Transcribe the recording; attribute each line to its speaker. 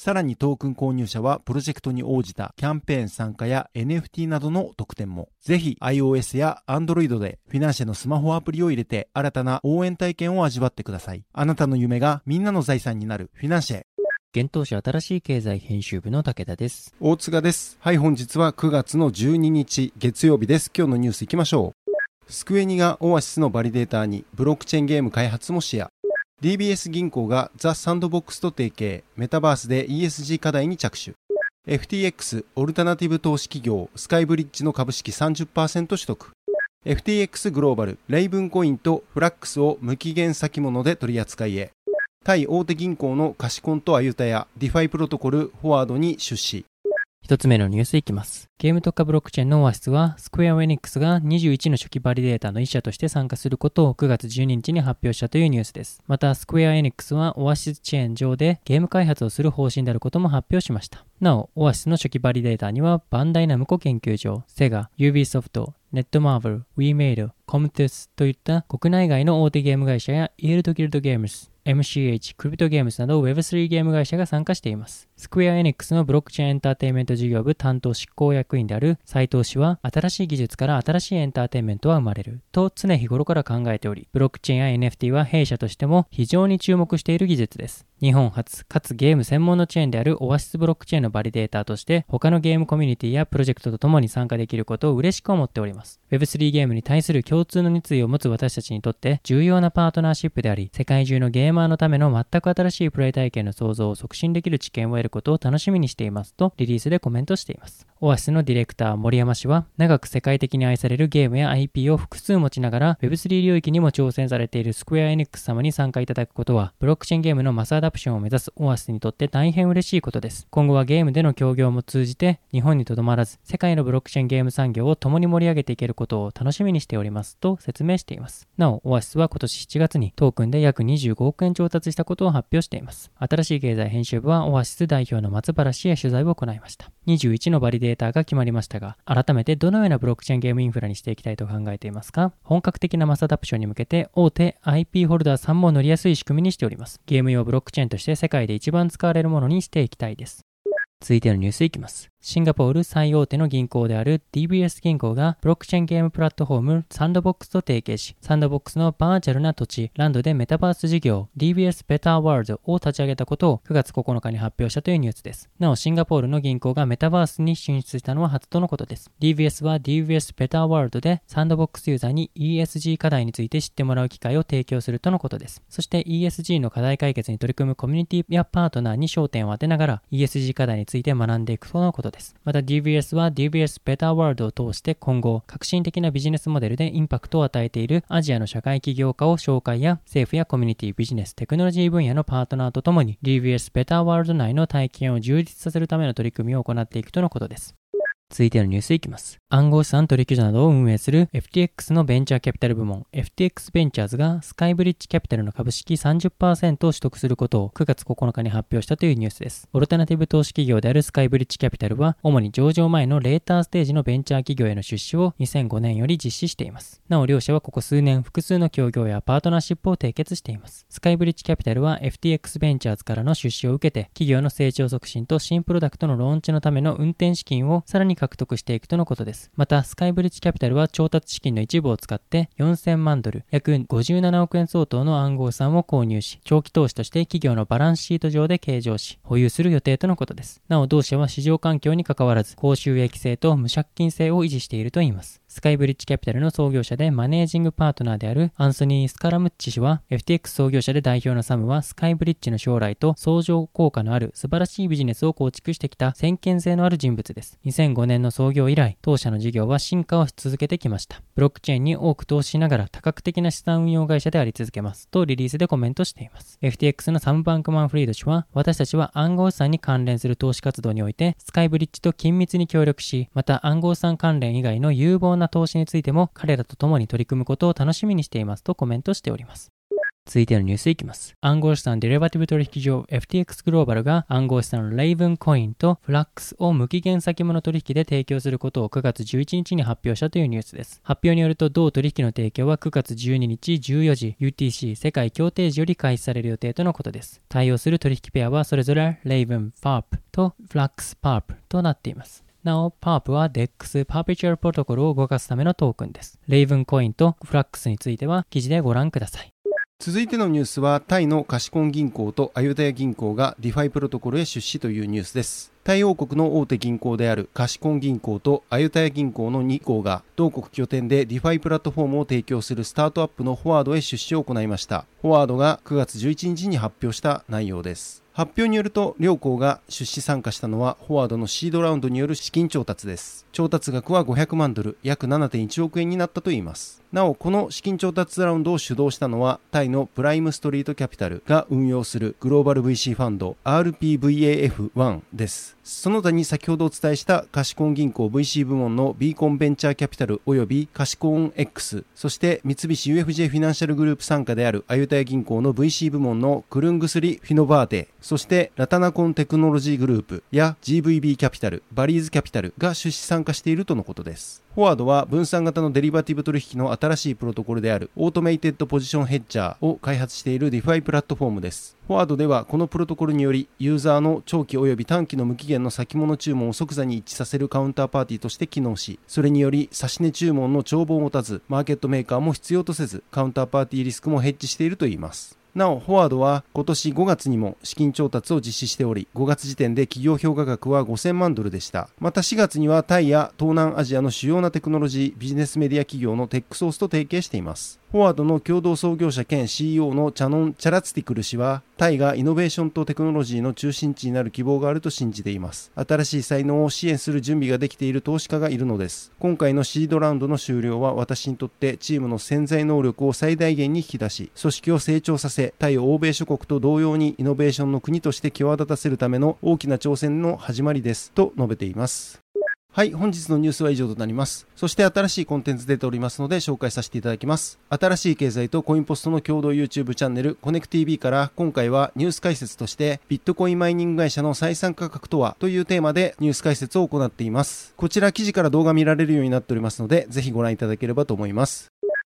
Speaker 1: さらにトークン購入者はプロジェクトに応じたキャンペーン参加や NFT などの特典も。ぜひ iOS や Android でフィナンシェのスマホアプリを入れて新たな応援体験を味わってください。あなたの夢がみんなの財産になるフィナンシェ。
Speaker 2: 幻冬舎新しい経済編集部の武田です。
Speaker 1: 大塚です。はい、本日は9月の12日月曜日です。今日のニュース行きましょう。スクエニがオアシスのバリデーターにブロックチェーンゲーム開発も視野。DBS 銀行がザ・サンドボックスと提携、メタバースで ESG 課題に着手。FTX オルタナティブ投資企業スカイブリッジの株式30%取得。FTX グローバル、レイブンコインとフラックスを無期限先物で取り扱いへ。タイ大手銀行のカシコンとアユタやディファイプロトコルフォワードに出資。
Speaker 2: 一つ目のニュースいきます。ゲーム特化ブロックチェーンのオアシスは、スクエア・エニックスが21の初期バリデータの一社として参加することを9月12日に発表したというニュースです。また、スクエア・エニックスはオアシスチェーン上でゲーム開発をする方針であることも発表しました。なお、オアシスの初期バリデータには、バンダイナムコ研究所、セガ、ユービーソフト、ネットマーブル、ウィーメイド、コムトゥスといった国内外の大手ゲーム会社やイールドギルドゲームズ、MCH、クリプトゲームズなど Web3 ゲーム会社が参加しています。スクエア・エニックスのブロックチェーンエンターテインメント事業部担当執行役員である斉藤氏は、新しい技術から新しいエンターテインメントは生まれると常日頃から考えており、ブロックチェーンや NFT は弊社としても非常に注目している技術です。日本初かつゲーム専門のチェーンであるオアシスブロックチェーンのバリデーターとして他のゲームコミュニティやプロジェクトとともに参加できることを嬉しく思っております。Web3 ゲームに対する共通の熱意を持つ私たちにとって重要なパートナーシップであり、世界中のゲーマーのための全く新しいプレイ体験の創造を促進できる知見を得ることを楽しみにしていますとリリースでコメントしています。オアシスのディレクター森山氏は長く世界的に愛されるゲームや IP を複数持ちながら Web3 領域にも挑戦されているスクエア・エニックス様に参加いただくことはブロックチェーンゲームのマスアダプションを目指すオアシスにとって大変嬉しいことです。今後はゲームでの協業も通じて日本にとどまらず世界のブロックチェーンゲーム産業を共に盛り上げていけることを楽しみにしておりますと説明しています。なお、オアシスは今年7月にトークンで約25億円調達したことを発表しています。新しい経済編集部はオアシス代表の松原氏へ取材を行いました。21のバリデーターが決まりましたが、改めてどのようなブロックチェーンゲームインフラにしていきたいと考えていますか？本格的なマスアダプションに向けて大手 IP ホルダーさんも乗りやすい仕組みにしております。ゲーム用ブロックチェーンとして世界で一番使われるものにしていきたいです。続いてのニュースいきます。シンガポール最大手の銀行である DBS 銀行がブロックチェーンゲームプラットフォームサンドボックスと提携し、サンドボックスのバーチャルな土地、ランドでメタバース事業 DBS Better World を立ち上げたことを9月9日に発表したというニュースです。なお、シンガポールの銀行がメタバースに進出したのは初とのことです。DBS は DBS Better World でサンドボックスユーザーに ESG 課題について知ってもらう機会を提供するとのことです。そして ESG の課題解決に取り組むコミュニティやパートナーに焦点を当てながら ESG 課題について学んでいくとのことです。また DBS は DBS Better World を通して今後、革新的なビジネスモデルでインパクトを与えているアジアの社会起業家を紹介や政府やコミュニティ、ビジネス、テクノロジー分野のパートナーとともに DBS Better World 内の体験を充実させるための取り組みを行っていくとのことです。続いてのニュースいきます。暗号資産取引所などを運営する FTX のベンチャーキャピタル部門 FTX ベンチャーズがスカイブリッジキャピタルの株式30%を取得することを9月9日に発表したというニュースです。オルタナティブ投資企業であるスカイブリッジキャピタルは主に上場前のレーターステージのベンチャー企業への出資を2005年より実施しています。なお両社はここ数年複数の協業やパートナーシップを締結しています。スカイブリッジキャピタルは FTX ベンチャーズからの出資を受けて企業の成長促進と新プロダクトのローンチのための運転資金をさらに獲得していくとのことです。また、スカイブリッジキャピタルは調達資金の一部を使って4000万ドル、約57億円相当の暗号資産を購入し、長期投資として企業のバランスシート上で計上し、保有する予定とのことです。なお、同社は市場環境に関わらず、高収益性と無借金性を維持しているといいます。スカイブリッジキャピタルの創業者でマネージングパートナーであるアンソニー・スカラムッチ氏は、FTX 創業者で代表のサムは、スカイブリッジの将来と相乗効果のある素晴らしいビジネスを構築してきた先見性のある人物です。2005年の創業以来、当社の事業は進化をし続けてきました。ブロックチェーンに多く投資しながら多角的な資産運用会社であり続けます。とリリースでコメントしています。FTX のサム・バンクマン・フリード氏は、私たちは暗号資産に関連する投資活動において、スカイブリッジと緊密に協力し、また暗号資産関連以外の有望なな投資についても彼らと共に取り組むことを楽しみにしていますとコメントしております。続いてのニュースいきます。暗号資産デリバティブ取引所 FTX グローバルが暗号資産レイブンコインとフラックスを無期限先物取引で提供することを9月11日に発表したというニュースです。発表によると同取引の提供は9月12日14時 UTC 世界協定時より開始される予定とのことです。対応する取引ペアはそれぞれレイブンパープとフラックスパープとなっています。なお、PARP は DEX Perpetual Protocol を動かすためのトークンです。レイブンコインとフラックスについては記事でご覧ください。
Speaker 1: 続いてのニュースは、タイの貸コン銀行とアユダヤ銀行が DeFi プロトコルへ出資というニュースです。タイ王国の大手銀行である貸コン銀行とアユタヤ銀行の2行が同国拠点で DeFi プラットフォームを提供するスタートアップのフォワードへ出資を行いました。フォワードが9月11日に発表した内容です。発表によると両校が出資参加したのはフォワードのシードラウンドによる資金調達です。調達額は500万ドル約7.1億円になったといいます。なおこの資金調達ラウンドを主導したのはタイのプライムストリートキャピタルが運用するグローバル VC ファンド RPVAF1 ですその他に先ほどお伝えしたカシコン銀行 VC 部門のビーコンベンチャーキャピタル及び貸コン X そして三菱 UFJ フィナンシャルグループ傘下であるアユタヤ銀行の VC 部門のクルングスリフィノバーテそしてラタナコンテクノロジーグループや GVB キャピタル、バリーズキャピタルが出資参加しているとのことです。フォワードは分散型のデリバティブ取引の新しいプロトコルである Automated Position Hedger を開発している DeFi プラットフォームです。フォワードではこのプロトコルによりユーザーの長期及び短期の無期限の先物注文を即座に一致させるカウンターパーティーとして機能し、それにより指値注文の帳簿を持たず、マーケットメーカーも必要とせず、カウンターパーティーリスクもヘッジしているといいます。なお、フォワードは今年5月にも資金調達を実施しており、5月時点で企業評価額は5000万ドルでした。また4月にはタイや東南アジアの主要なテクノロジー、ビジネスメディア企業のテックソースと提携しています。フォワードの共同創業者兼 CEO のチャノン・チャラツティクル氏は、タイがイノベーションとテクノロジーの中心地になる希望があると信じています。新しい才能を支援する準備ができている投資家がいるのです。今回のシードラウンドの終了は私にとってチームの潜在能力を最大限に引き出し、組織を成長させ、タイを欧米諸国と同様にイノベーションの国として際立たせるための大きな挑戦の始まりです。と述べています。はい、本日のニュースは以上となります。そして新しいコンテンツ出ておりますので紹介させていただきます。新しい経済とコインポストの共同 YouTube チャンネルコネク TV から今回はニュース解説としてビットコインマイニング会社の採算価格とはというテーマでニュース解説を行っています。こちら記事から動画見られるようになっておりますのでぜひご覧いただければと思います。